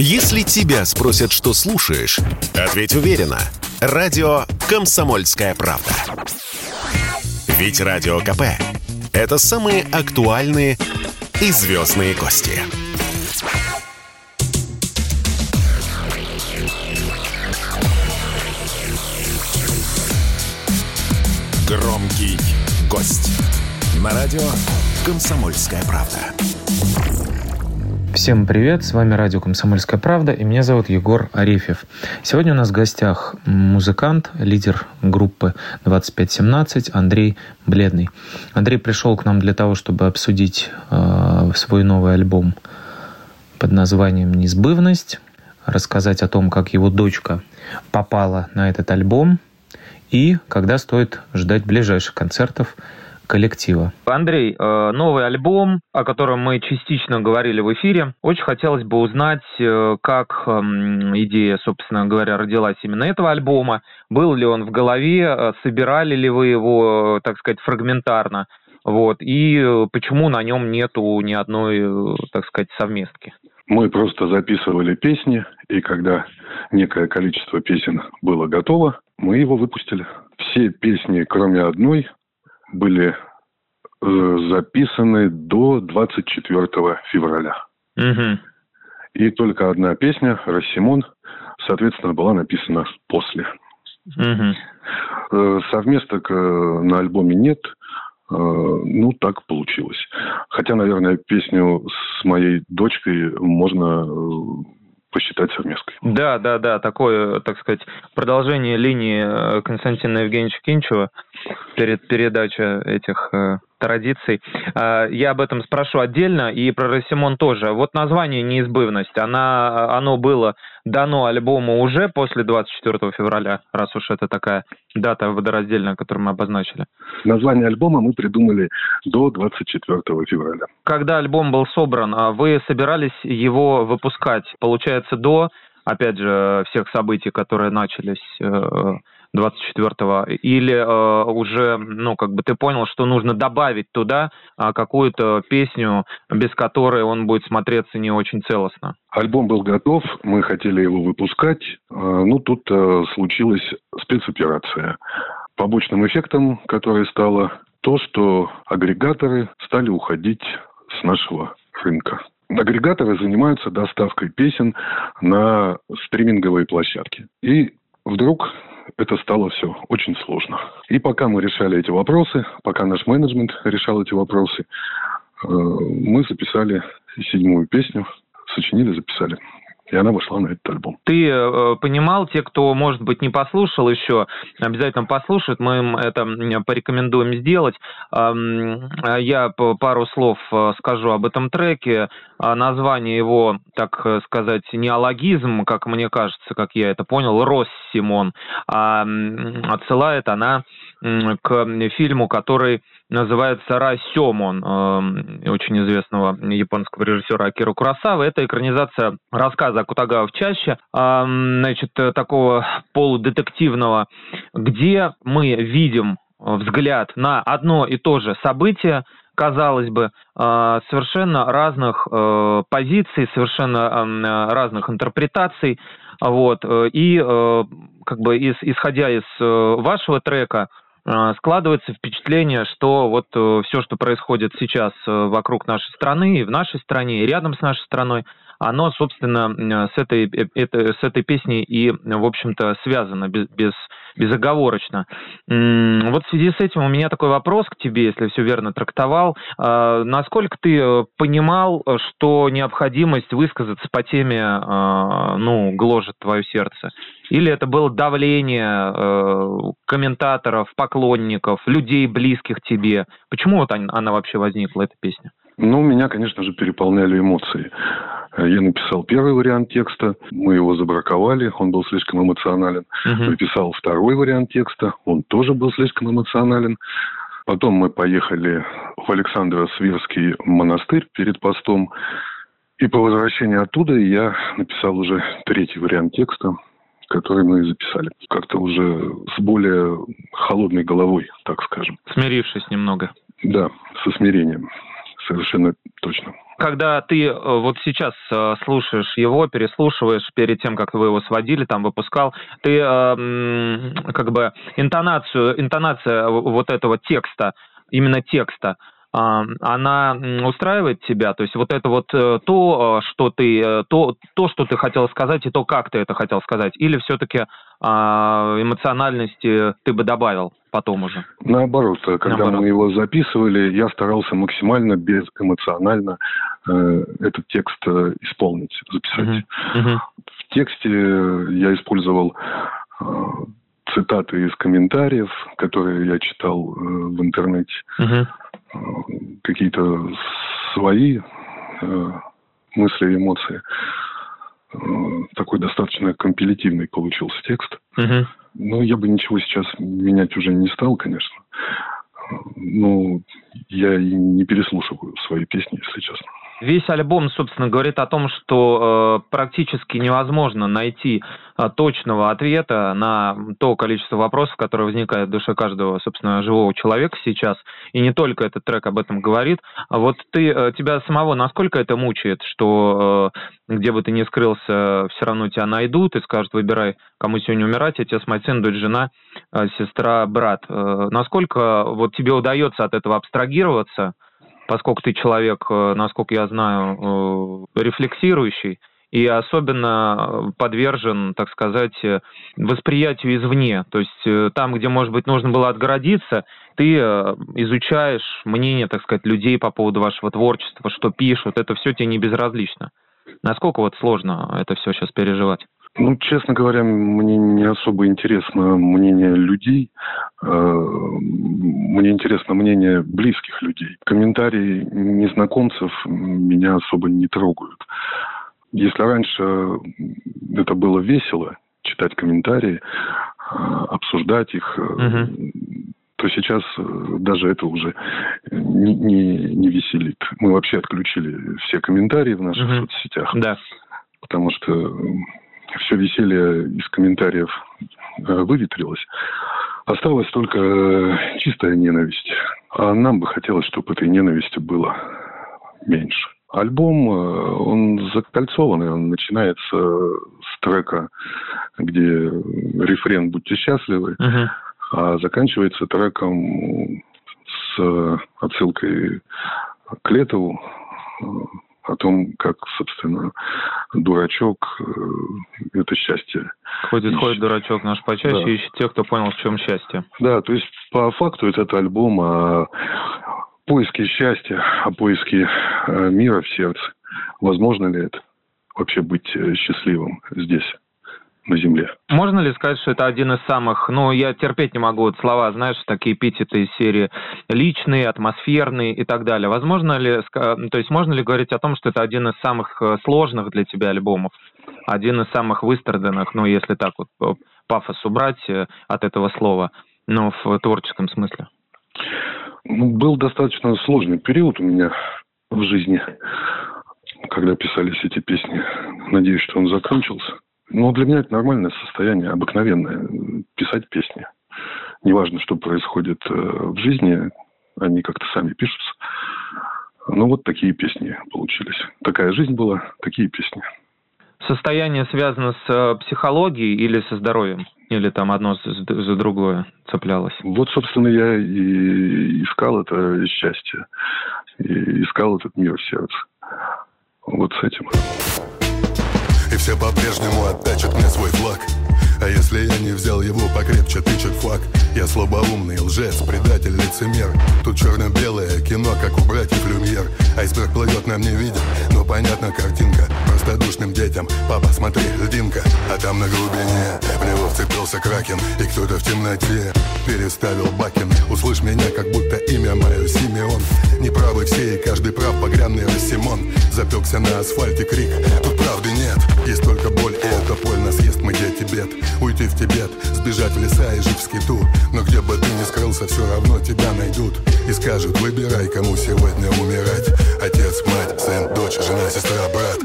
Если тебя спросят, что слушаешь, ответь уверенно. Радио «Комсомольская правда». Ведь Радио КП – это самые актуальные и звездные гости. Громкий гость. На радио «Комсомольская правда». Всем привет, с вами радио «Комсомольская правда» и меня зовут Егор Арефьев. Сегодня у нас в гостях музыкант, лидер группы 2517 Андрей Бледный. Андрей пришел к нам для того, чтобы обсудить э, свой новый альбом под названием «Несбывность», рассказать о том, как его дочка попала на этот альбом и когда стоит ждать ближайших концертов – коллектива. Андрей, э, новый альбом, о котором мы частично говорили в эфире. Очень хотелось бы узнать, э, как эм, идея, собственно говоря, родилась именно этого альбома. Был ли он в голове, э, собирали ли вы его, так сказать, фрагментарно? Вот. И почему на нем нету ни одной, так сказать, совместки? Мы просто записывали песни, и когда некое количество песен было готово, мы его выпустили. Все песни, кроме одной, были э, записаны до 24 февраля. Угу. И только одна песня, «Рассимон», соответственно, была написана после. Угу. Совместок э, на альбоме нет. Ну, так получилось. Хотя, наверное, песню с моей дочкой можно посчитать совместкой. Да, да, да, такое, так сказать, продолжение линии Константина Евгеньевича Кинчева перед передачей этих э, традиций. А, я об этом спрошу отдельно, и про Росимон тоже. Вот название «Неизбывность», она, оно было дано альбому уже после 24 февраля, раз уж это такая дата водораздельная, которую мы обозначили? Название альбома мы придумали до 24 февраля. Когда альбом был собран, а вы собирались его выпускать, получается, до, опять же, всех событий, которые начались э, 24-го, или э, уже, ну, как бы ты понял, что нужно добавить туда э, какую-то песню, без которой он будет смотреться не очень целостно? Альбом был готов, мы хотели его выпускать, э, ну, тут э, случилась спецоперация. Побочным эффектом, который стало то, что агрегаторы стали уходить с нашего рынка. Агрегаторы занимаются доставкой песен на стриминговые площадки. И вдруг это стало все очень сложно. И пока мы решали эти вопросы, пока наш менеджмент решал эти вопросы, э, мы записали седьмую песню, сочинили, записали и она вошла на этот альбом. Ты э, понимал, те, кто, может быть, не послушал еще, обязательно послушают, мы им это порекомендуем сделать. Э, я пару слов э, скажу об этом треке. А название его, так сказать, неологизм, как мне кажется, как я это понял, Рос Симон. А отсылает она к фильму, который называется Расемон, э, очень известного японского режиссера Акира Курасавы. Это экранизация рассказа Кутагава в чаще, э, значит, такого полудетективного, где мы видим взгляд на одно и то же событие, казалось бы, э, совершенно разных позиций, совершенно разных интерпретаций, вот, и как бы исходя из вашего трека, складывается впечатление, что вот э, все, что происходит сейчас э, вокруг нашей страны, и в нашей стране, и рядом с нашей страной, оно, собственно, с этой, э, это, с этой песней и, в общем-то, связано без, без, безоговорочно. Вот в связи с этим у меня такой вопрос к тебе, если все верно трактовал. А, насколько ты э, понимал, что необходимость высказаться по теме, а, ну, гложет твое сердце? Или это было давление э, комментаторов, поклонников, людей, близких тебе? Почему вот она вообще возникла, эта песня? Ну, меня, конечно же, переполняли эмоции. Я написал первый вариант текста, мы его забраковали, он был слишком эмоционален. Угу. Написал второй вариант текста, он тоже был слишком эмоционален. Потом мы поехали в Александро-Свирский монастырь перед постом. И по возвращении оттуда я написал уже третий вариант текста, который мы записали. Как-то уже с более холодной головой, так скажем. Смирившись немного. Да, со смирением. Совершенно точно. когда ты э, вот сейчас э, слушаешь его, переслушиваешь перед тем, как вы его сводили, там выпускал, ты э, как бы интонацию, интонация вот этого текста, именно текста, она устраивает тебя? То есть вот это вот э, то, что ты, то, то, что ты хотел сказать, и то, как ты это хотел сказать, или все-таки а, эмоциональности ты бы добавил потом уже? Наоборот, когда Наоборот. мы его записывали, я старался максимально безэмоционально э, этот текст э, исполнить, записать. Uh-huh. Uh-huh. В тексте я использовал э, цитаты из комментариев, которые я читал э, в интернете, uh-huh. Э, какие-то свои э, мысли и эмоции. Э, такой достаточно компилятивный получился текст. Угу. Ну, я бы ничего сейчас менять уже не стал, конечно. Ну, я и не переслушиваю свои песни, если честно. Весь альбом, собственно, говорит о том, что э, практически невозможно найти э, точного ответа на то количество вопросов, которые возникают в душе каждого, собственно, живого человека сейчас. И не только этот трек об этом говорит. А вот ты, э, тебя самого насколько это мучает, что э, где бы ты ни скрылся, все равно тебя найдут и скажут, выбирай, кому сегодня умирать, отец, мать, сын, дочь, жена, э, сестра, брат. Э, насколько вот тебе удается от этого абстрагироваться, поскольку ты человек, э, насколько я знаю, э, рефлексирующий, и особенно подвержен, так сказать, восприятию извне. То есть там, где, может быть, нужно было отгородиться, ты изучаешь мнение, так сказать, людей по поводу вашего творчества, что пишут, это все тебе не безразлично. Насколько вот сложно это все сейчас переживать? Ну, честно говоря, мне не особо интересно мнение людей. Э, мне интересно мнение близких людей. Комментарии незнакомцев меня особо не трогают. Если раньше это было весело, читать комментарии, э, обсуждать их, угу. то сейчас даже это уже не, не, не веселит. Мы вообще отключили все комментарии в наших угу. соцсетях. Да. Потому что все веселье из комментариев э, выветрилось. Осталась только э, чистая ненависть. А нам бы хотелось, чтобы этой ненависти было меньше. Альбом, э, он закольцованный, он начинается с трека, где рефрен «Будьте счастливы», uh-huh. а заканчивается треком с отсылкой к Летову, о том, как, собственно, дурачок э, – это счастье. Ходит, ищет. ходит дурачок наш почаще, да. ищет тех, кто понял, в чем счастье. Да, то есть по факту этот альбом о поиске счастья, о поиске э, мира в сердце. Возможно ли это? Вообще быть э, счастливым здесь? На Земле. Можно ли сказать, что это один из самых, ну, я терпеть не могу вот слова, знаешь, такие эпитеты из серии личные, атмосферные и так далее. Возможно ли, то есть можно ли говорить о том, что это один из самых э, сложных для тебя альбомов? Один из самых выстраданных, ну, если так вот пафос убрать э, от этого слова, но в творческом смысле? Ну, был достаточно сложный период у меня в жизни, когда писались эти песни. Надеюсь, что он закончился. Ну, для меня это нормальное состояние, обыкновенное. Писать песни. Неважно, что происходит э, в жизни, они как-то сами пишутся. Ну, вот такие песни получились. Такая жизнь была, такие песни. Состояние связано с э, психологией или со здоровьем? Или там одно за другое цеплялось? Вот, собственно, я и искал это счастье. И искал этот мир в сердце. Вот с этим. И все по-прежнему оттачат мне свой флаг. А если я не взял его покрепче, тычет факт Я слабоумный лжец, предатель, лицемер. Тут черно-белое кино, как у братьев Люмьер. Айсберг плывет, нам не виден, но понятна картинка. Простодушным детям, папа, смотри, льдинка. А там на глубине в него вцепился кракен И кто-то в темноте переставил бакен Услышь меня, как будто имя мое Симеон. Неправы все и каждый прав, погрянный Рассимон. Запекся на асфальте крик, тут правды нет Есть только боль, и эта боль нас ест, мы дети бед. Уйти в Тибет, сбежать в леса и жить в скиту. Но где бы ты ни скрылся, все равно тебя найдут. И скажут, выбирай, кому сегодня умирать. Отец, мать, сын, дочь, жена, сестра, брат.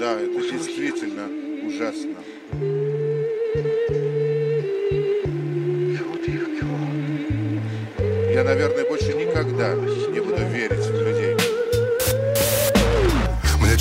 Да, это действительно ужасно. Я наверное, больше никогда не буду верить в людей.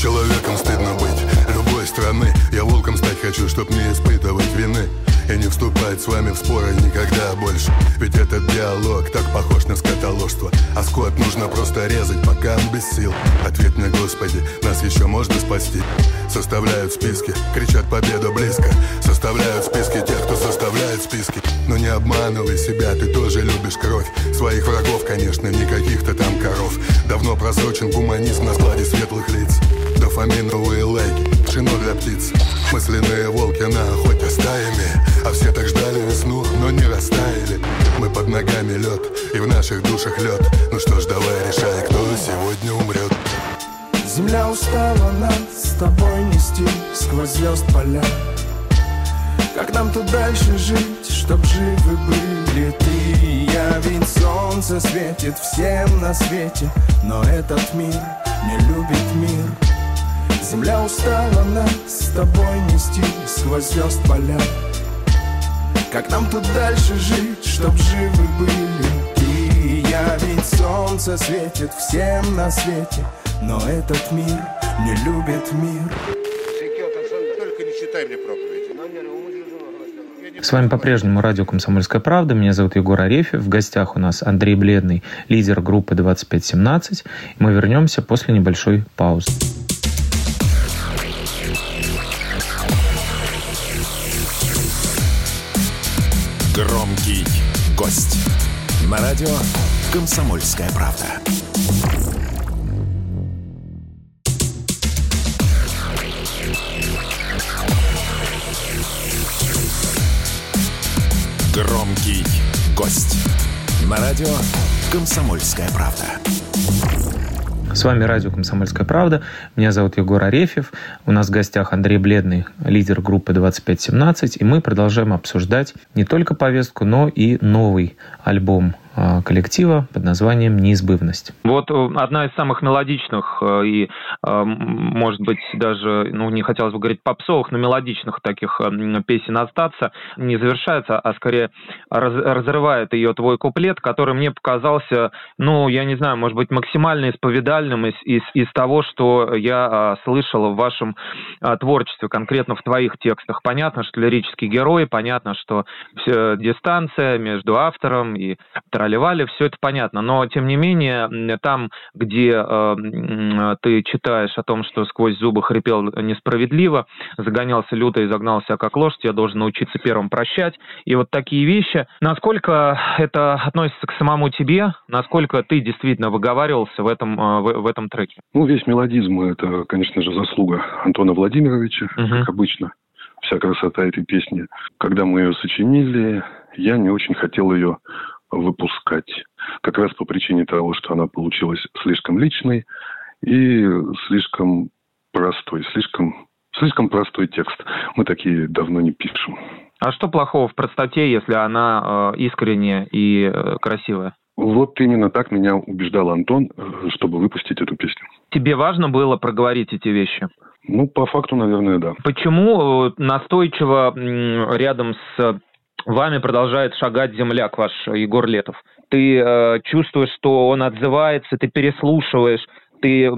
Человеком стыдно быть. Любой страны. Я волком стать хочу, чтоб не испытывать вины. И не вступать с вами в споры никогда больше. Ведь этот диалог так похож на скотоложство. А скот нужно просто резать, пока он без сил. Ответ мне, Господи, нас еще можно спасти. Составляют списки, кричат победа близко Составляют списки тех, кто составляет списки. Но не обманывай себя, ты тоже любишь кровь. Своих врагов, конечно, не каких-то там коров. Давно просрочен гуманизм на складе светлых лиц Дофаминовые лайки, пшено для птиц. Мысленные волки на охоте стаями. А все так ждали весну, но не растаяли. Мы под ногами лед, и в наших душах лед. Ну что ж, давай решай, кто сегодня умрет. Земля устала нас с тобой нести Сквозь звезд поля. Как нам тут дальше жить, чтоб живы были ты и я? Ведь солнце светит всем на свете Но этот мир не любит мир Земля устала нас с тобой нести Сквозь звезд поля как нам тут дальше жить, чтоб живы были ты и я Ведь солнце светит всем на свете Но этот мир не любит мир Только не читай мне проповеди. С вами по-прежнему радио «Комсомольская правда». Меня зовут Егор Арефьев. В гостях у нас Андрей Бледный, лидер группы 2517. Мы вернемся после небольшой паузы. На радио «Комсомольская правда». Громкий гость. На радио «Комсомольская правда». С вами радио «Комсомольская правда». Меня зовут Егор Арефьев. У нас в гостях Андрей Бледный, лидер группы 2517. И мы продолжаем обсуждать не только повестку, но и новый альбом коллектива под названием «Неизбывность». Вот э, одна из самых мелодичных э, и, э, может быть, даже, ну, не хотелось бы говорить попсовых, но мелодичных таких песен остаться не завершается, а скорее раз, разрывает ее твой куплет, который мне показался, ну, я не знаю, может быть, максимально исповедальным из, из, из того, что я слышал в вашем творчестве, конкретно в твоих текстах. Понятно, что лирический герой, понятно, что дистанция между автором и тролливали, все это понятно. Но, тем не менее, там, где э, ты читаешь о том, что сквозь зубы хрипел несправедливо, загонялся люто и загнался как лошадь, я должен научиться первым прощать. И вот такие вещи. Насколько это относится к самому тебе? Насколько ты действительно выговаривался в этом, э, в, в этом треке? Ну, весь мелодизм – это, конечно же, заслуга Антона Владимировича, угу. как обычно. Вся красота этой песни. Когда мы ее сочинили, я не очень хотел ее выпускать. Как раз по причине того, что она получилась слишком личной и слишком простой, слишком, слишком простой текст. Мы такие давно не пишем. А что плохого в простоте, если она э, искренняя и э, красивая? Вот именно так меня убеждал Антон, э, чтобы выпустить эту песню. Тебе важно было проговорить эти вещи? Ну, по факту, наверное, да. Почему э, настойчиво рядом с вами продолжает шагать земляк ваш Егор Летов. Ты э, чувствуешь, что он отзывается, ты переслушиваешь, ты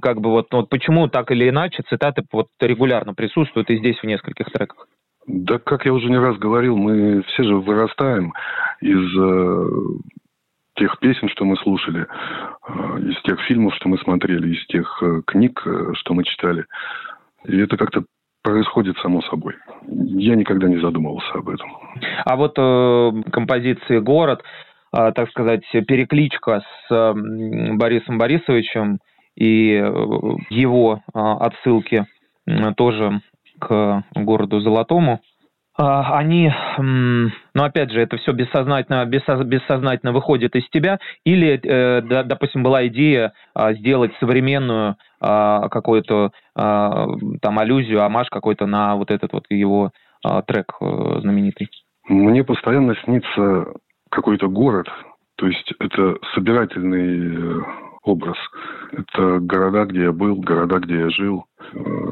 как бы вот, ну, вот почему так или иначе цитаты вот регулярно присутствуют и здесь в нескольких треках? Да, как я уже не раз говорил, мы все же вырастаем из э, тех песен, что мы слушали, э, из тех фильмов, что мы смотрели, из тех э, книг, э, что мы читали. И это как-то происходит само собой. Я никогда не задумывался об этом. А вот э, композиции «Город», э, так сказать, перекличка с э, Борисом Борисовичем и э, его э, отсылки э, тоже к городу Золотому – они, ну опять же, это все бессознательно, бессознательно выходит из тебя, или, э, допустим, была идея а, сделать современную а, какую-то там аллюзию, амаш какой-то на вот этот вот его трек э, знаменитый? Мне постоянно снится какой-то город, то есть это собирательный э, образ. Это города, где я был, города, где я жил.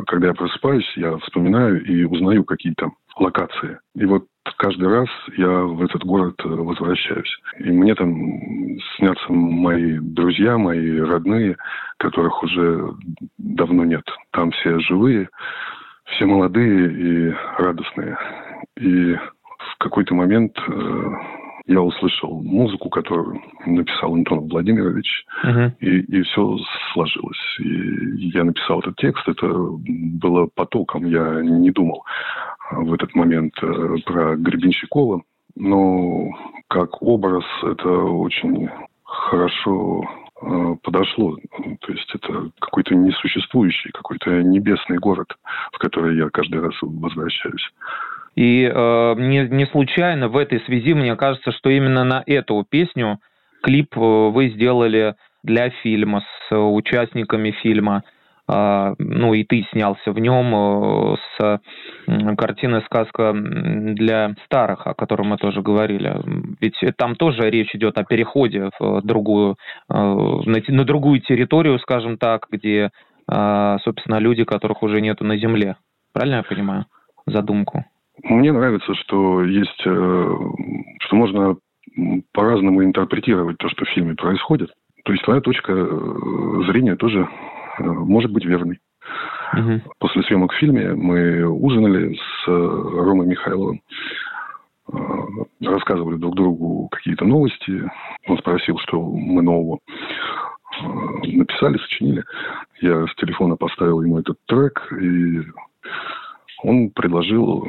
Когда я просыпаюсь, я вспоминаю и узнаю, какие там локации. И вот каждый раз я в этот город э, возвращаюсь. И мне там снятся мои друзья, мои родные, которых уже давно нет. Там все живые, все молодые и радостные. И в какой-то момент э, я услышал музыку, которую написал Антон Владимирович, uh-huh. и, и все сложилось. И я написал этот текст, это было потоком, я не думал в этот момент э, про Гребенщикова, но как образ это очень хорошо э, подошло. То есть это какой-то несуществующий, какой-то небесный город, в который я каждый раз возвращаюсь. И э, не, не случайно в этой связи мне кажется, что именно на эту песню клип э, вы сделали для фильма с участниками фильма. Э, ну и ты снялся в нем э, с э, картиной «Сказка для старых», о которой мы тоже говорили. Ведь там тоже речь идет о переходе в другую, э, на, другую территорию, скажем так, где, э, собственно, люди, которых уже нету на земле. Правильно я понимаю задумку? Мне нравится, что есть, э, что можно по-разному интерпретировать то, что в фильме происходит. То есть твоя точка э, зрения тоже э, может быть верной. Угу. После съемок в фильме мы ужинали с Ромой Михайловым, рассказывали друг другу какие-то новости. Он спросил, что мы нового написали, сочинили. Я с телефона поставил ему этот трек, и он предложил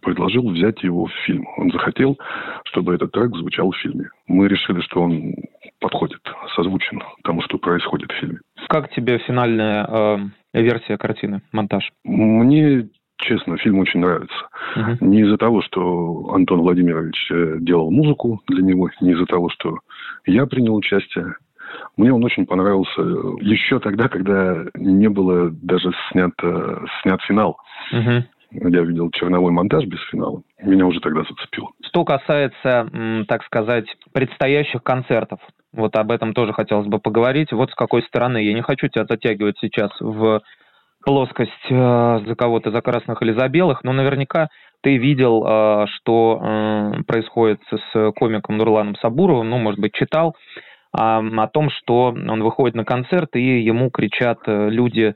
предложил взять его в фильм. Он захотел, чтобы этот трек звучал в фильме. Мы решили, что он подходит, созвучен тому, что происходит в фильме. Как тебе финальная э, версия картины, монтаж? Мне честно, фильм очень нравится. Uh-huh. Не из-за того, что Антон Владимирович э, делал музыку для него, не из-за того, что я принял участие. Мне он очень понравился еще тогда, когда не было даже снят, снят финал. Uh-huh я видел черновой монтаж без финала. Меня уже тогда зацепило. Что касается, так сказать, предстоящих концертов, вот об этом тоже хотелось бы поговорить. Вот с какой стороны. Я не хочу тебя затягивать сейчас в плоскость э, за кого-то, за красных или за белых, но наверняка ты видел, э, что э, происходит с комиком Нурланом Сабуровым, ну, может быть, читал о том, что он выходит на концерт, и ему кричат люди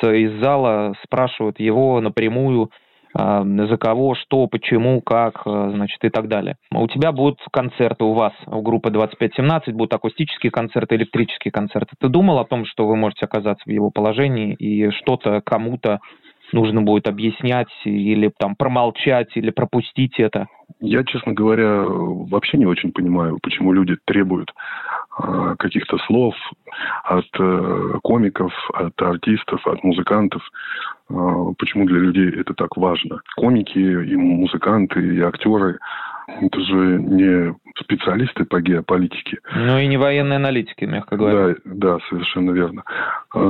с, из зала спрашивают его напрямую, а, за кого, что, почему, как, а, значит, и так далее. У тебя будут концерты у вас, у группы 2517, будут акустические концерты, электрические концерты. Ты думал о том, что вы можете оказаться в его положении и что-то кому-то нужно будет объяснять или там промолчать или пропустить это? Я, честно говоря, вообще не очень понимаю, почему люди требуют э, каких-то слов от э, комиков, от артистов, от музыкантов. Э, почему для людей это так важно? Комики и музыканты, и актеры это же не специалисты по геополитике. Ну и не военные аналитики, мягко говоря. Да, да, совершенно верно.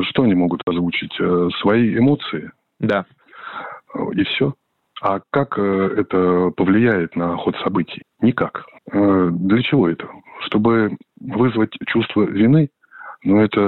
Что они могут озвучить? Свои эмоции, да. И все. А как э, это повлияет на ход событий? Никак. Э, для чего это? Чтобы вызвать чувство вины? Но это,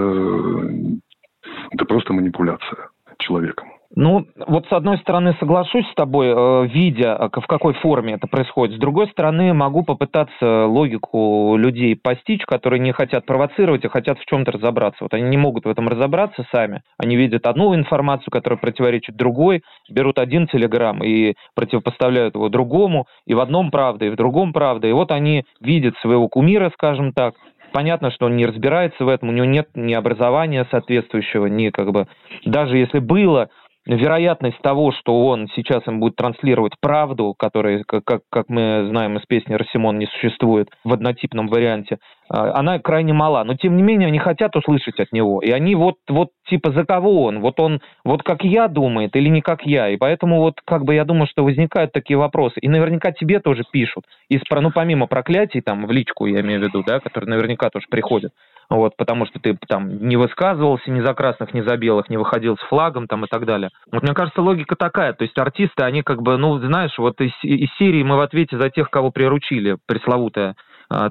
это просто манипуляция человеком. Ну, вот с одной стороны соглашусь с тобой, э, видя, э, в какой форме это происходит. С другой стороны, могу попытаться логику людей постичь, которые не хотят провоцировать, а хотят в чем-то разобраться. Вот они не могут в этом разобраться сами. Они видят одну информацию, которая противоречит другой, берут один телеграм и противопоставляют его другому, и в одном правда, и в другом правда. И вот они видят своего кумира, скажем так, понятно, что он не разбирается в этом, у него нет ни образования соответствующего, ни как бы, даже если было, вероятность того, что он сейчас им будет транслировать правду, которая, как, как мы знаем из песни «Рассимон» не существует в однотипном варианте, а, она крайне мала. Но, тем не менее, они хотят услышать от него. И они вот, вот типа, за кого он? Вот он, вот как я думает или не как я? И поэтому вот, как бы, я думаю, что возникают такие вопросы. И наверняка тебе тоже пишут. Из, ну, помимо проклятий, там, в личку, я имею в виду, да, которые наверняка тоже приходят вот, потому что ты там не высказывался ни за красных, ни за белых, не выходил с флагом там и так далее. Вот мне кажется, логика такая, то есть артисты, они как бы, ну, знаешь, вот из, из серии мы в ответе за тех, кого приручили, пресловутая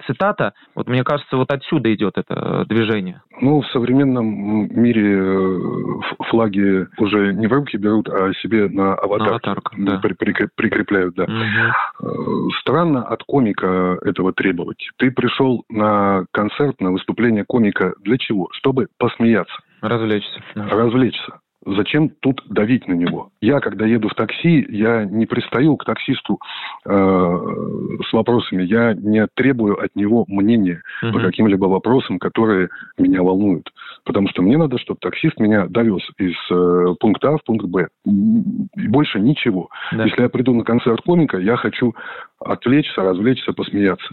цитата. Вот мне кажется, вот отсюда идет это э, движение. Ну, в современном мире э, флаги уже не в руки берут, а себе на аватарку, на аватарку да. при, при, прикрепляют. Да. Угу. Странно от комика этого требовать. Ты пришел на концерт, на выступление комика для чего? Чтобы посмеяться. Развлечься. Развлечься. Зачем тут давить на него? Я, когда еду в такси, я не пристаю к таксисту э, с вопросами, я не требую от него мнения угу. по каким-либо вопросам, которые меня волнуют. Потому что мне надо, чтобы таксист меня довез из э, пункта А в пункт Б. И больше ничего. Да. Если я приду на концерт комика, я хочу отвлечься, развлечься, посмеяться.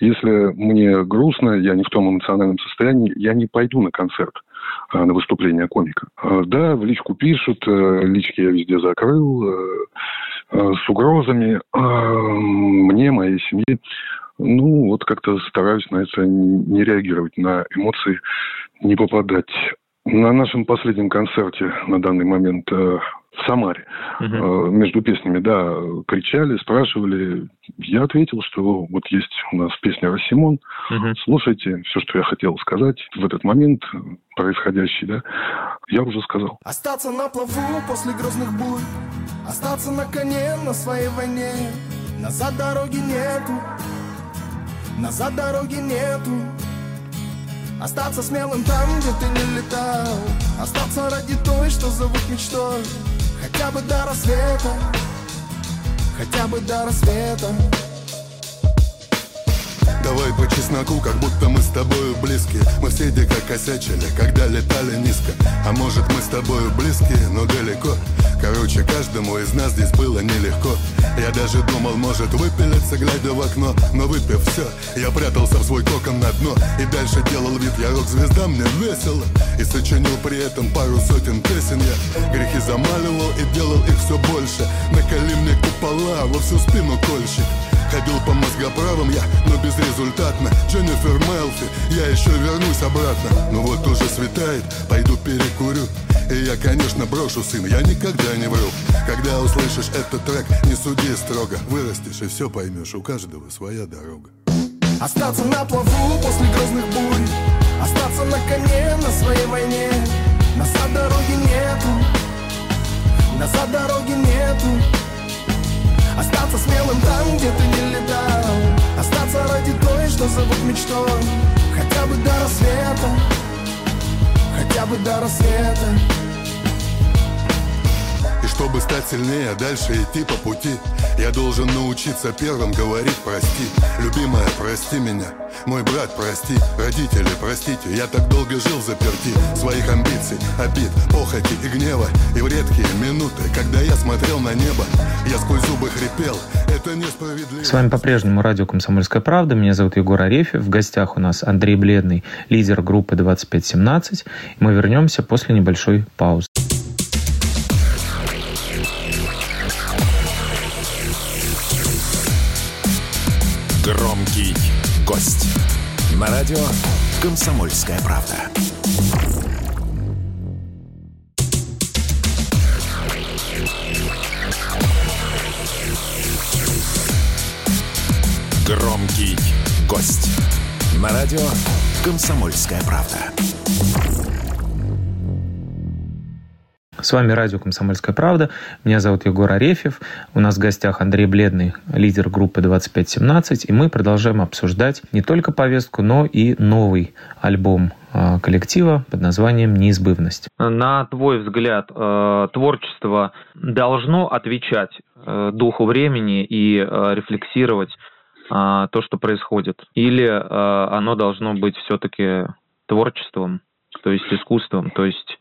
Если мне грустно, я не в том эмоциональном состоянии, я не пойду на концерт. А, на выступление комика. А, да, в личку пишут, э, лички я везде закрыл, э, э, с угрозами мне, моей семье. Ну, вот как-то стараюсь на это не реагировать, на эмоции не попадать. На нашем последнем концерте на данный момент в Самаре. Uh-huh. Между песнями, да, кричали, спрашивали. Я ответил, что вот есть у нас песня «Рассимон». Uh-huh. Слушайте, все, что я хотел сказать в этот момент происходящий, да, я уже сказал. Остаться на плаву после грозных бурь, остаться на коне на своей войне. Назад дороги нету, назад дороги нету. Остаться смелым там, где ты не летал Остаться ради той, что зовут мечтой Хотя бы до рассвета. Хотя бы до рассвета Давай по чесноку, как будто мы с тобою близки. Мы все дико косячили, когда летали низко. А может мы с тобою близки, но далеко. Короче, каждому из нас здесь было нелегко. Я даже думал, может выпилиться, глядя в окно. Но выпив все, я прятался в свой кокон на дно. И дальше делал вид, я рок-звезда, мне весело И сочинил при этом пару сотен песен Я. Грехи замаливал и делал их все больше. Накали мне купола во всю спину кольщик Ходил по мозгоправам я, но безрезультатно. Дженнифер Мелфи, я еще вернусь обратно. Ну вот уже светает, пойду перекурю. И я, конечно, брошу, сын, я никогда не вру. Когда услышишь этот трек, не суди строго. Вырастешь и все поймешь, у каждого своя дорога. Остаться на плаву после грозных бурь. Остаться на коне на своей войне. Назад дороги нету. Назад дороги нету Остаться смелым там, где ты не летал. Остаться ради той, что зовут мечтой. Хотя бы до рассвета. Хотя бы до рассвета чтобы стать сильнее, дальше идти по пути. Я должен научиться первым говорить прости Любимая, прости меня. Мой брат, прости, родители, простите. Я так долго жил заперти. Своих амбиций, обид, похоти и гнева. И в редкие минуты, когда я смотрел на небо Я сквозь зубы хрипел. Это несправедливо. С вами по-прежнему радио «Комсомольская правда» Меня зовут Егор Арефьев. В гостях у нас Андрей Бледный, лидер группы 2517 Мы вернемся после небольшой паузы гость. На радио «Комсомольская правда». Громкий гость. На радио «Комсомольская правда». С вами радио «Комсомольская правда». Меня зовут Егор Арефьев. У нас в гостях Андрей Бледный, лидер группы 2517. И мы продолжаем обсуждать не только повестку, но и новый альбом а, коллектива под названием «Неизбывность». На твой взгляд, э, творчество должно отвечать э, духу времени и э, рефлексировать то, что происходит? Или оно должно быть все-таки творчеством, то есть искусством, то есть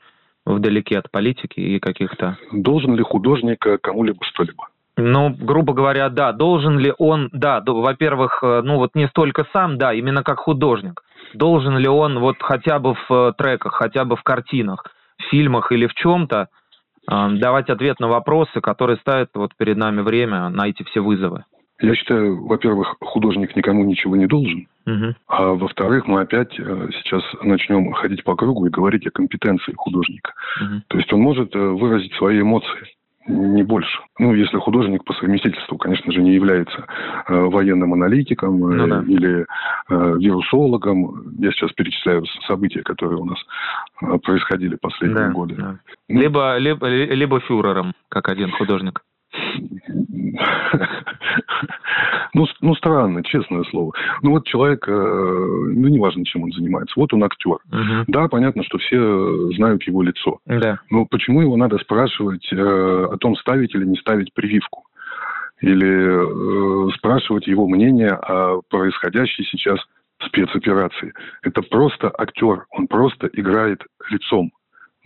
вдалеке от политики и каких-то... Должен ли художник кому-либо что-либо? Ну, грубо говоря, да. Должен ли он, да, во-первых, э, ну вот не столько сам, да, именно как художник. Должен ли он вот хотя бы в э, треках, хотя бы в картинах, в фильмах или в чем-то э, давать ответ на вопросы, которые ставят вот перед нами время на эти все вызовы? Я считаю, во-первых, художник никому ничего не должен. Угу. А во-вторых, мы опять э, сейчас начнем ходить по кругу и говорить о компетенции художника. Угу. То есть он может э, выразить свои эмоции. не больше. Ну, если художник по совместительству, конечно же, не является э, военным аналитиком э, ну, да. или э, вирусологом. Я сейчас перечисляю события, которые у нас э, происходили последние да, годы. Да. Ну, либо, либо, либо фюрером, как один художник. Ну, ну, странно, честное слово. Ну, вот человек, э, ну, неважно, чем он занимается. Вот он актер. Угу. Да, понятно, что все знают его лицо. Да. Но почему его надо спрашивать э, о том, ставить или не ставить прививку? Или э, спрашивать его мнение о происходящей сейчас спецоперации? Это просто актер. Он просто играет лицом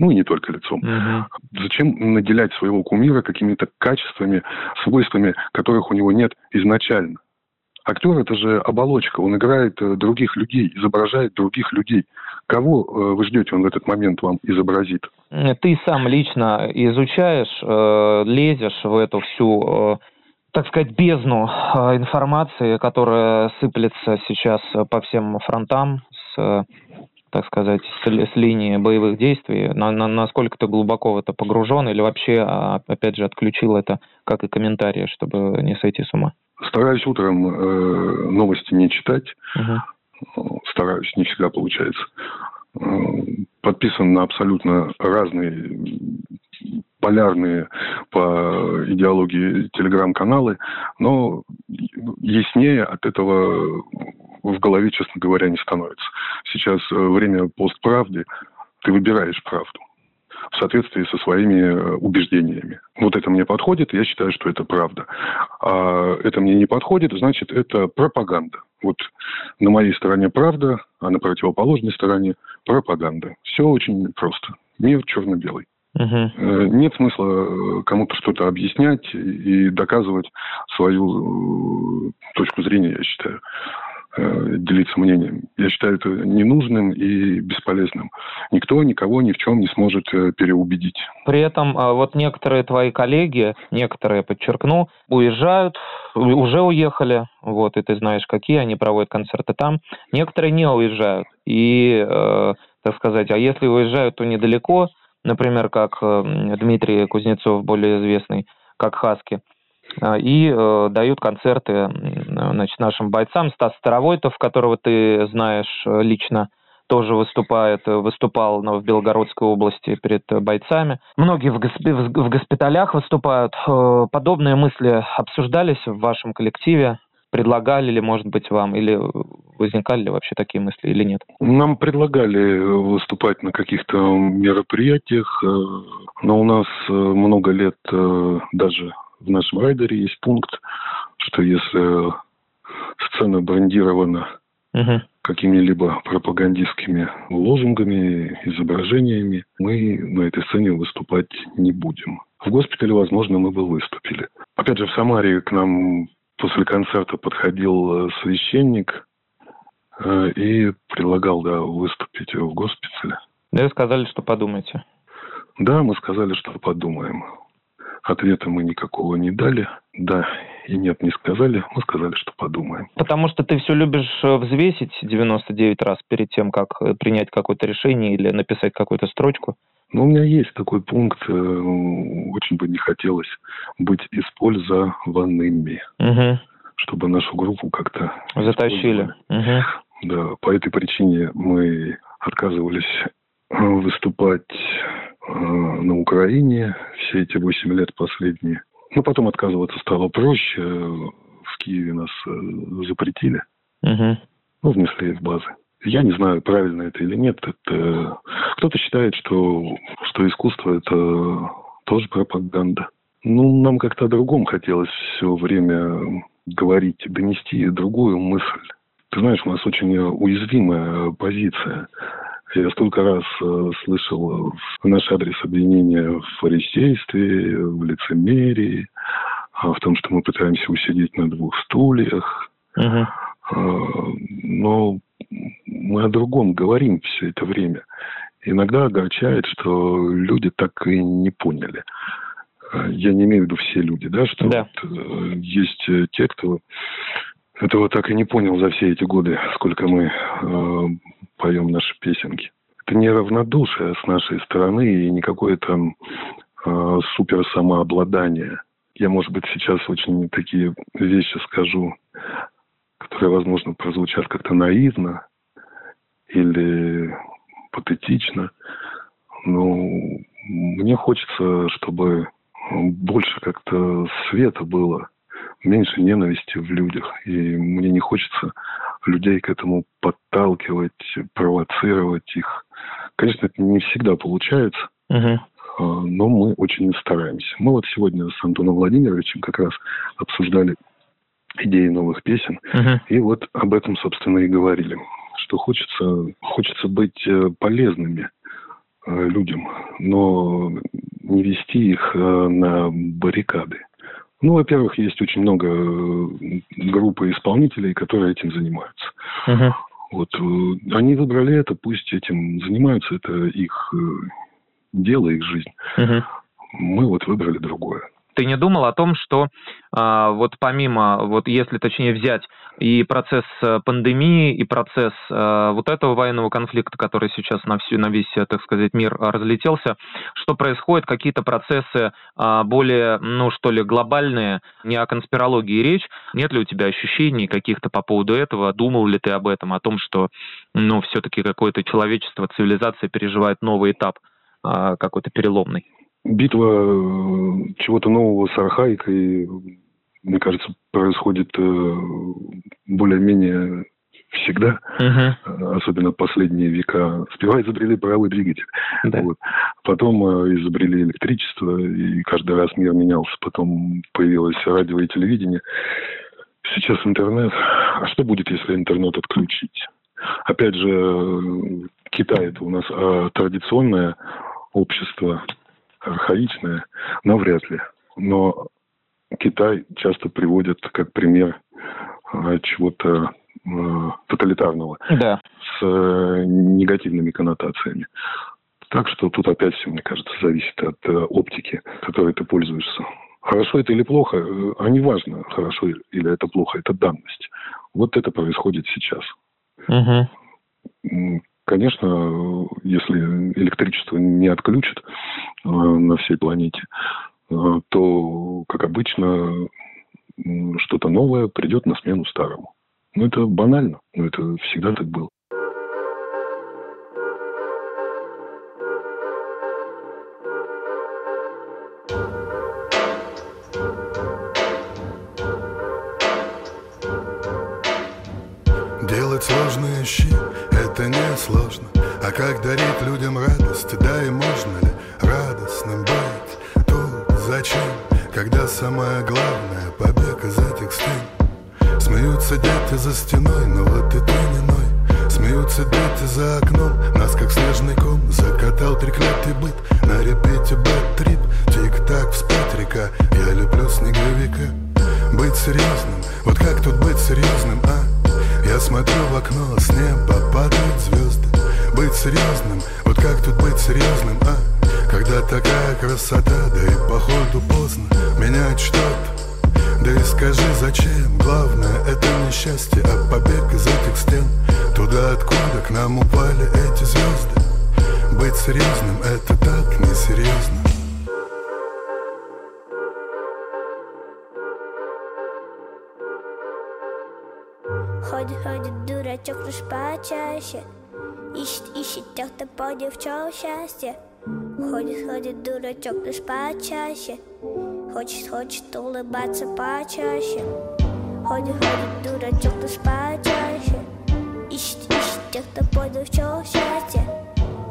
ну и не только лицом. Угу. Зачем наделять своего кумира какими-то качествами, свойствами, которых у него нет изначально? Актер это же оболочка, он играет э, других людей, изображает других людей. Кого э, вы ждете, он в этот момент вам изобразит? Ты сам лично изучаешь, э, лезешь в эту всю так сказать, бездну информации, которая сыплется сейчас по всем фронтам с так сказать, с, с линии боевых действий, на, на, насколько ты глубоко в это погружен или вообще, а, опять же, отключил это как и комментарии, чтобы не сойти с ума? Стараюсь утром э, новости не читать. Угу. Стараюсь, не всегда получается. Э, подписан на абсолютно разные полярные по идеологии телеграм-каналы, но яснее от этого в голове, честно говоря, не становится. Сейчас э, время постправды, ты выбираешь правду в соответствии со своими э, убеждениями. Вот это мне подходит, я считаю, что это правда. А это мне не подходит, значит, это пропаганда. Вот на моей стороне правда, а на противоположной стороне пропаганда. Все очень просто. Мир черно-белый. Угу. Нет смысла кому-то что-то объяснять и доказывать свою точку зрения, я считаю. Э, делиться мнением. Я считаю это ненужным и бесполезным. Никто никого ни в чем не сможет э, переубедить. При этом а, вот некоторые твои коллеги, некоторые, подчеркну, уезжают, уже уехали, вот, и ты знаешь, какие они проводят концерты там. Некоторые не уезжают. И, э, так сказать, а если уезжают, то недалеко, например, как Дмитрий Кузнецов, более известный, как Хаски, и э, дают концерты значит, нашим бойцам. Стас Старовойтов, которого ты знаешь э, лично, тоже выступает, э, выступал в Белгородской области перед бойцами. Многие в, госп... в госпиталях выступают. Подобные мысли обсуждались в вашем коллективе? Предлагали ли, может быть, вам, или возникали ли вообще такие мысли, или нет? Нам предлагали выступать на каких-то мероприятиях, но у нас много лет даже в нашем райдере есть пункт, что если сцена брендирована угу. какими-либо пропагандистскими лозунгами, изображениями, мы на этой сцене выступать не будем. В госпитале, возможно, мы бы выступили. Опять же, в Самаре к нам после концерта подходил священник э, и предлагал да, выступить в госпитале. Да, сказали, что подумайте. Да, мы сказали, что подумаем. Ответа мы никакого не дали. Да и нет не сказали. Мы сказали, что подумаем. Потому что ты все любишь э, взвесить 99 раз перед тем, как э, принять какое-то решение или написать какую-то строчку? Ну, у меня есть такой пункт. Э, очень бы не хотелось быть использованными. Угу. Чтобы нашу группу как-то... Затащили. Угу. Да, по этой причине мы отказывались выступать на Украине все эти восемь лет последние. Ну, потом отказываться стало проще. В Киеве нас э, запретили. Угу. Ну, внесли в базы. Я не знаю, правильно это или нет. Это... Кто-то считает, что, что искусство – это тоже пропаганда. Ну, нам как-то о другом хотелось все время говорить, донести другую мысль. Ты знаешь, у нас очень уязвимая позиция. Я столько раз э, слышал в наш адрес обвинения в фарисействе, в лицемерии, а в том, что мы пытаемся усидеть на двух стульях. Uh-huh. Но мы о другом говорим все это время. Иногда огорчает, что люди так и не поняли. Я не имею в виду все люди, да, что да. Вот, э, есть те, кто этого так и не понял за все эти годы, сколько мы э, поем наши песенки. Это не равнодушие с нашей стороны и не какое-то э, супер самообладания. Я, может быть, сейчас очень такие вещи скажу, которые, возможно, прозвучат как-то наивно или патетично. Но мне хочется, чтобы больше как-то света было, меньше ненависти в людях. И мне не хочется людей к этому подталкивать, провоцировать их. Конечно, это не всегда получается, uh но мы очень стараемся. Мы вот сегодня с Антоном Владимировичем как раз обсуждали идеи новых песен, uh и вот об этом, собственно, и говорили, что хочется, хочется быть э, полезными э, людям, но не вести их э, на баррикады. Ну, во-первых, есть очень много э, групп исполнителей, которые этим занимаются. Uh-huh. Вот э, они выбрали это, пусть этим занимаются, это их дело, их жизнь. Uh-huh. Мы вот выбрали другое ты не думал о том, что э, вот помимо, вот если точнее взять и процесс э, пандемии, и процесс э, вот этого военного конфликта, который сейчас на, всю, на весь, э, так сказать, мир разлетелся, что происходит, какие-то процессы э, более, ну что ли, глобальные, не о конспирологии речь, нет ли у тебя ощущений каких-то по поводу этого, думал ли ты об этом, о том, что, ну, все-таки какое-то человечество, цивилизация переживает новый этап, э, какой-то переломный? Битва э, чего-то нового с архаикой, мне кажется, происходит э, более-менее всегда, uh-huh. особенно последние века. Сперва изобрели паровой двигатель, да. вот. потом изобрели электричество, и каждый раз мир менялся. Потом появилось радио и телевидение. Сейчас интернет. А что будет, если интернет отключить? Опять же, Китай это у нас традиционное общество, архаичное, навряд ли. Но Китай часто приводят как пример а, чего-то а, тоталитарного да. с э, негативными коннотациями. Так что тут опять все, мне кажется, зависит от э, оптики, которой ты пользуешься. Хорошо это или плохо, э, а не важно, хорошо или это плохо, это данность. Вот это происходит сейчас. Угу. Конечно, если электричество не отключат э, на всей планете, э, то, как обычно, что-то новое придет на смену старому. Ну, это банально, но это всегда так было. Делать сложные щи это не сложно А как дарить людям радость, да и можно ли радостным быть? Тут зачем, когда самое главное побег из этих стен. Смеются дети за стеной, но вот и ты не ной. Смеются дети за окном, нас как снежный ком Закатал треклятый быт, на репете бэт-трип Тик-так, вспять река, я люблю снеговика. Быть серьезным, вот как тут быть серьезным, а? Я смотрю в окно, с неба падают звезды. Быть серьезным, вот как тут быть серьезным, а? Когда такая красота, да и походу поздно Менять что-то, да и скажи зачем? Главное это не счастье, а побег из этих стен. Туда, откуда к нам упали эти звезды. Быть серьезным это так несерьезно Ходит, дурачок лишь почаще. Ищет, ищет тех, кто подевчал счастье. Ходит, ходит дурачок лишь почаще. Хочет, хочет улыбаться почаще. Ходит, ходит дурачок лишь почаще. Ищет, ищет тех, кто подевчал счастье.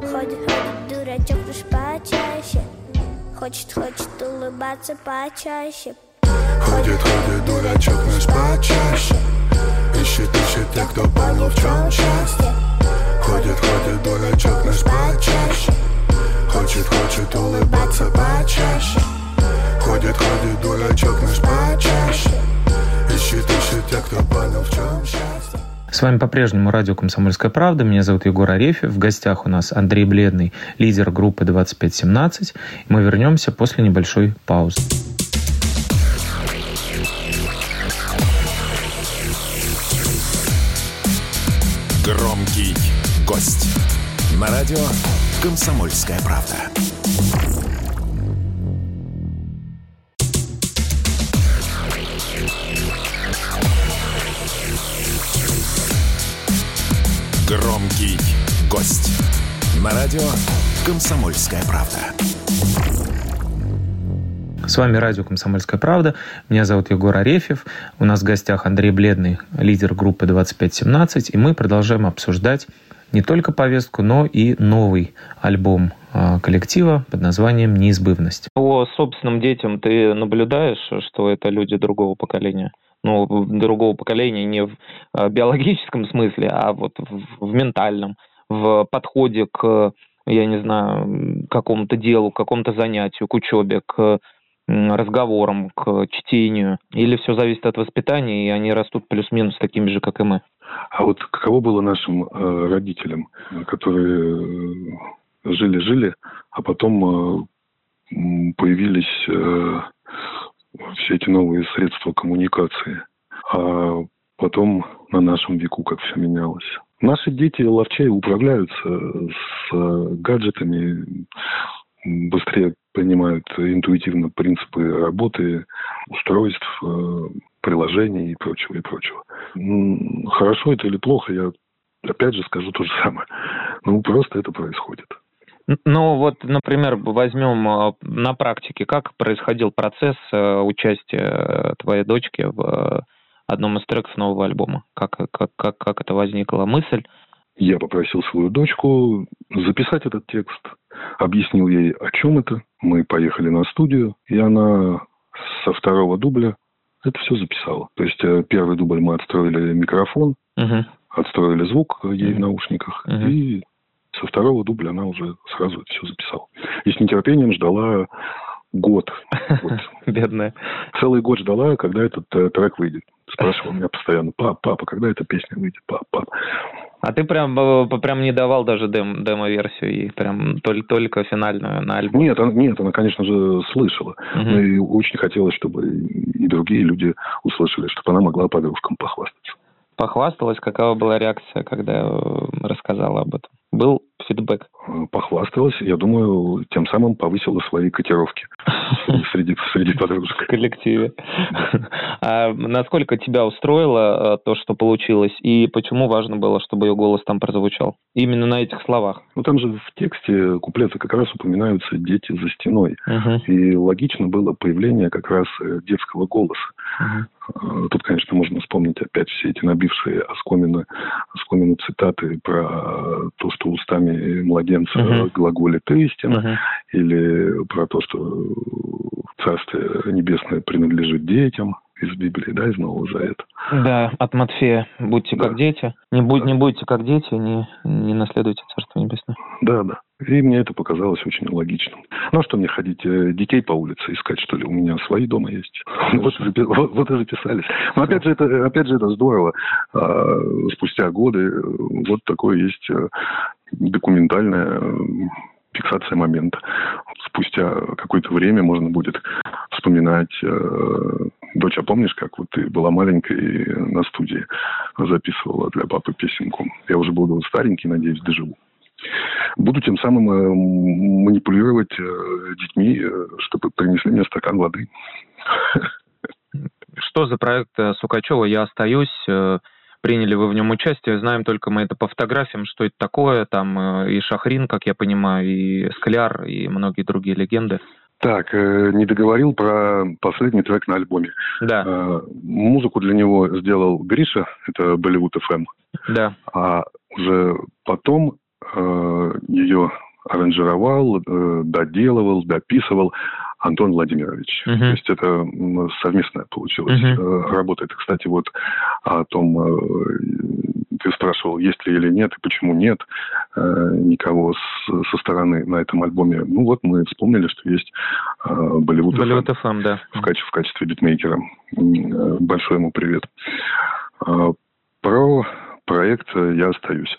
Ходит, ходит дурачок лишь почаще. Хочет, хочет улыбаться почаще. Ходит, ходит дурачок наш почаще Ищет, ищет тех, кто понял в чем счастье Ходит, ходит дурачок наш почаще Хочет, хочет улыбаться почаще Ходит, ходит дурачок наш почаще Ищет, ищет тех, кто понял в чем счастье с вами по-прежнему радио «Комсомольская правда». Меня зовут Егор Арефьев. В гостях у нас Андрей Бледный, лидер группы 2517. Мы вернемся после небольшой паузы. Громкий гость. На радио «Комсомольская правда». Громкий гость. На радио «Комсомольская правда». С вами радио «Комсомольская правда». Меня зовут Егор Арефьев. У нас в гостях Андрей Бледный, лидер группы 2517. И мы продолжаем обсуждать не только повестку, но и новый альбом а, коллектива под названием «Неизбывность». По собственным детям ты наблюдаешь, что это люди другого поколения? Ну, другого поколения не в а, биологическом смысле, а вот в, ментальном, в подходе к, я не знаю, какому-то делу, к какому-то занятию, к учебе, к разговорам, к чтению? Или все зависит от воспитания, и они растут плюс-минус такими же, как и мы? А вот каково было нашим э, родителям, которые э, жили-жили, а потом э, появились э, все эти новые средства коммуникации, а потом на нашем веку как все менялось. Наши дети ловчее управляются с э, гаджетами, быстрее понимают интуитивно принципы работы устройств, э, приложений и прочего, и прочего. Хорошо это или плохо, я опять же скажу то же самое. Ну, просто это происходит. Ну, вот, например, возьмем э, на практике, как происходил процесс э, участия твоей дочки в одном из треков нового альбома? Как, как, как, как это возникла мысль? Я попросил свою дочку записать этот текст, объяснил ей, о чем это. Мы поехали на студию, и она со второго дубля это все записала. То есть э, первый дубль мы отстроили микрофон, uh отстроили звук ей uh в наушниках, uh и со второго дубля она уже сразу это все записала. И с нетерпением ждала год. Вот. Бедная. Целый год ждала, когда этот э, трек выйдет. Спрашивала меня постоянно, папа, папа, когда эта песня выйдет, папа, папа. А ты прям, э, прям не давал даже дем, демо-версию и прям только, только финальную на альбом? Нет, она, нет, она, конечно же, слышала. Угу. Но и очень хотелось, чтобы и другие люди услышали, чтобы она могла подружкам похвастаться. Похвасталась? Какова была реакция, когда рассказала об этом? Был фидбэк? Похвасталась. Я думаю, тем самым повысила свои котировки среди, среди подружек. В коллективе. А насколько тебя устроило э, то, что получилось? И почему важно было, чтобы ее голос там прозвучал? Именно на этих словах. Ну, там же в тексте куплета как раз упоминаются дети за стеной. И логично было появление как раз э, детского голоса. Тут, конечно, можно вспомнить опять все эти набившие оскомины, оскомины цитаты про то, что устами младенца uh-huh. глаголит истина, uh-huh. или про то, что Царствие Небесное принадлежит детям из Библии, да, из Нового Завета. Да, от Матфея. Будьте да. как дети. Не, будь, да. не будьте как дети, не, не наследуйте Царство Небесное. Да, да. И мне это показалось очень логичным. Ну, а что мне ходить, э, детей по улице искать, что ли? У меня свои дома есть. Вот, вот, вот и записались. Но опять же, это, опять же, это здорово. А, спустя годы э, вот такое есть э, документальное фиксация момента. Спустя какое-то время можно будет вспоминать. Э, Дочь, а помнишь, как вот ты была маленькой и на студии записывала для папы песенку? Я уже был старенький, надеюсь, доживу. Буду тем самым э, манипулировать э, детьми, чтобы принесли мне стакан воды. Что за проект Сукачева «Я остаюсь»? приняли вы в нем участие. Знаем только мы это по фотографиям, что это такое. Там э, и Шахрин, как я понимаю, и Скляр, и многие другие легенды. Так, э, не договорил про последний трек на альбоме. Да. Э, музыку для него сделал Гриша, это Болливуд FM. Да. А уже потом э, ее аранжировал, э, доделывал, дописывал Антон Владимирович. Uh-huh. То есть это совместная получилась uh-huh. работа. Это, кстати, вот о том, э, ты спрашивал, есть ли или нет, и почему нет никого с, со стороны на этом альбоме. Ну вот мы вспомнили, что есть Болливуд Болливуд FM, да. В, качестве, в качестве битмейкера. Большой ему привет. Про проект «Я остаюсь».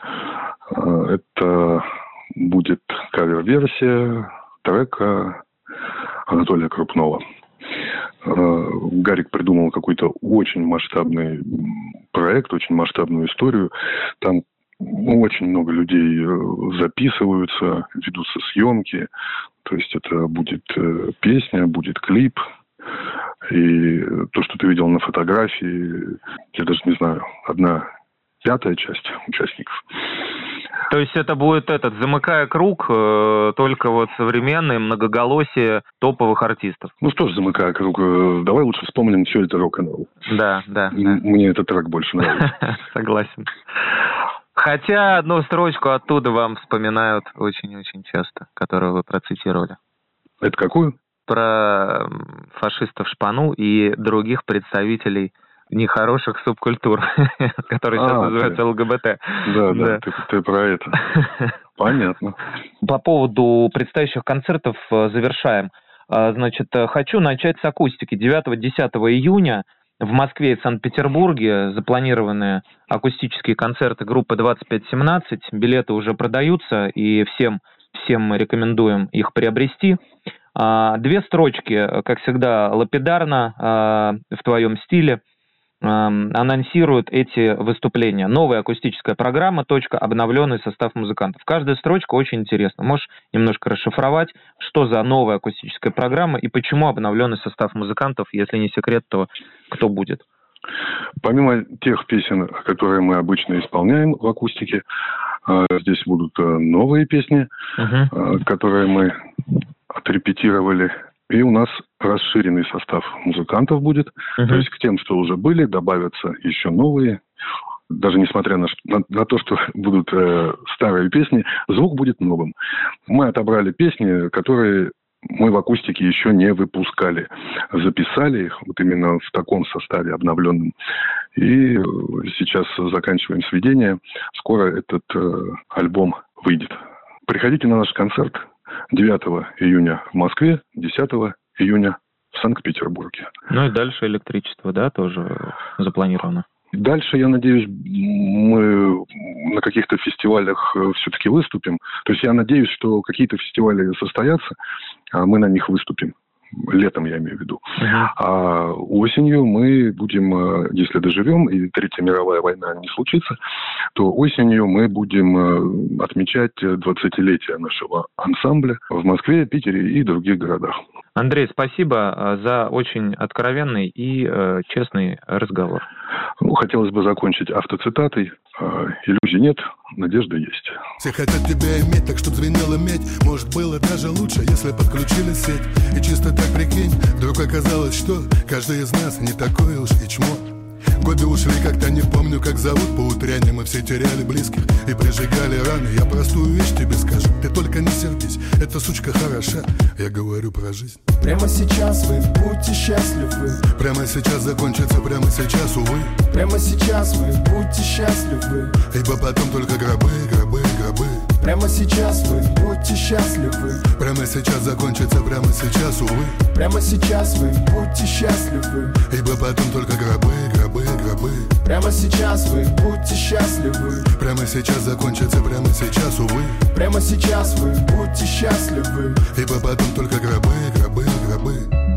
Это будет кавер-версия трека Анатолия Крупнова. Э, Гарик придумал какой-то очень масштабный проект, очень масштабную историю. Там очень много людей э, записываются, ведутся съемки. То есть это будет э, песня, будет клип. И то, что ты видел на фотографии, я даже не знаю, одна пятая часть участников. То есть это будет этот, замыкая круг, э, только вот современные многоголосие топовых артистов. Ну что ж, замыкая круг, э, давай лучше вспомним все это рок-н-ролл. Да, да. Мне этот трек больше нравится. Согласен. Хотя одну строчку оттуда вам вспоминают очень-очень часто, которую вы процитировали. Это какую? Про фашистов Шпану и других представителей нехороших субкультур, которые сейчас А, называются ЛГБТ. Да, да, ты, про это. Понятно. По поводу предстоящих концертов э, завершаем. А, Значит, э, хочу начать с акустики. 9-10 июня в Москве и Санкт-Петербурге запланированы акустические концерты группы 2517. Билеты уже продаются, и всем, всем мы рекомендуем их приобрести. А, Две строчки, э, как всегда, лапидарно, в твоем стиле анонсируют эти выступления. Новая акустическая программа, точка, обновленный состав музыкантов. Каждая строчка очень интересна. Можешь немножко расшифровать, что за новая акустическая программа и почему обновленный состав музыкантов, если не секрет, то кто будет? Помимо тех песен, которые мы обычно исполняем в акустике, э, здесь будут э, новые песни, э, которые мы отрепетировали. И у нас расширенный состав музыкантов будет. То Мгм. есть к тем, что уже были, добавятся еще новые. Даже несмотря на, на, на то, что будут э, старые песни, звук будет новым. Мы отобрали песни, которые мы в акустике еще не выпускали. Записали их вот именно в таком составе обновленном. И э, сейчас заканчиваем сведение. Скоро этот э, альбом выйдет. Приходите на наш концерт 9 июня в Москве, 10 июня в Санкт-Петербурге. Ну и дальше электричество, да, тоже запланировано. Дальше, я надеюсь, мы на каких-то фестивалях все-таки выступим. То есть я надеюсь, что какие-то фестивали состоятся, а мы на них выступим. Летом я имею в виду. А осенью мы будем, э, если доживем и Третья мировая война не случится, то осенью мы будем э, отмечать э, 20-летие нашего ансамбля в Москве, Питере и других городах. Андрей, спасибо э, за очень откровенный и честный разговор. Ну, хотелось бы закончить автоцитатой. Э, Иллюзий нет, надежда есть. Все хотят тебя иметь, так чтоб звенела медь Может было даже лучше, если подключили сеть. И чисто так прикинь, вдруг оказалось, что Каждый из нас не такой уж и чмо Годы ушли, как-то не помню, как зовут. По утряне мы все теряли близких И прижигали раны. Я простую вещь тебе скажу Ты только не сердись, эта сучка хороша. Я говорю про жизнь. Прямо сейчас вы будьте счастливы. Прямо сейчас закончится, прямо сейчас, увы. Прямо сейчас вы будьте счастливы. Ибо потом только гробы, гробы, гробы Прямо сейчас вы будьте счастливы. Прямо сейчас закончится, прямо сейчас, увы. Прямо сейчас вы будьте счастливы. Ибо потом только гробы, гробы, гробы. Прямо сейчас вы будьте счастливы. Прямо сейчас закончится, прямо сейчас, увы. Прямо сейчас вы будьте счастливы. Ибо потом только гробы, гробы, гробы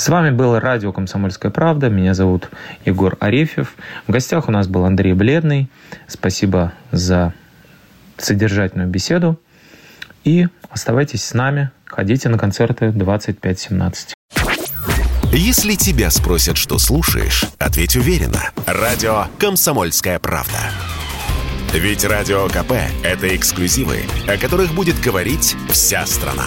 С вами было радио «Комсомольская правда». Меня зовут Егор Арефьев. В гостях у нас был Андрей Бледный. Спасибо за содержательную беседу. И оставайтесь с нами. Ходите на концерты 2517. Если тебя спросят, что слушаешь, ответь уверенно. Радио «Комсомольская правда». Ведь Радио КП – это эксклюзивы, о которых будет говорить вся страна.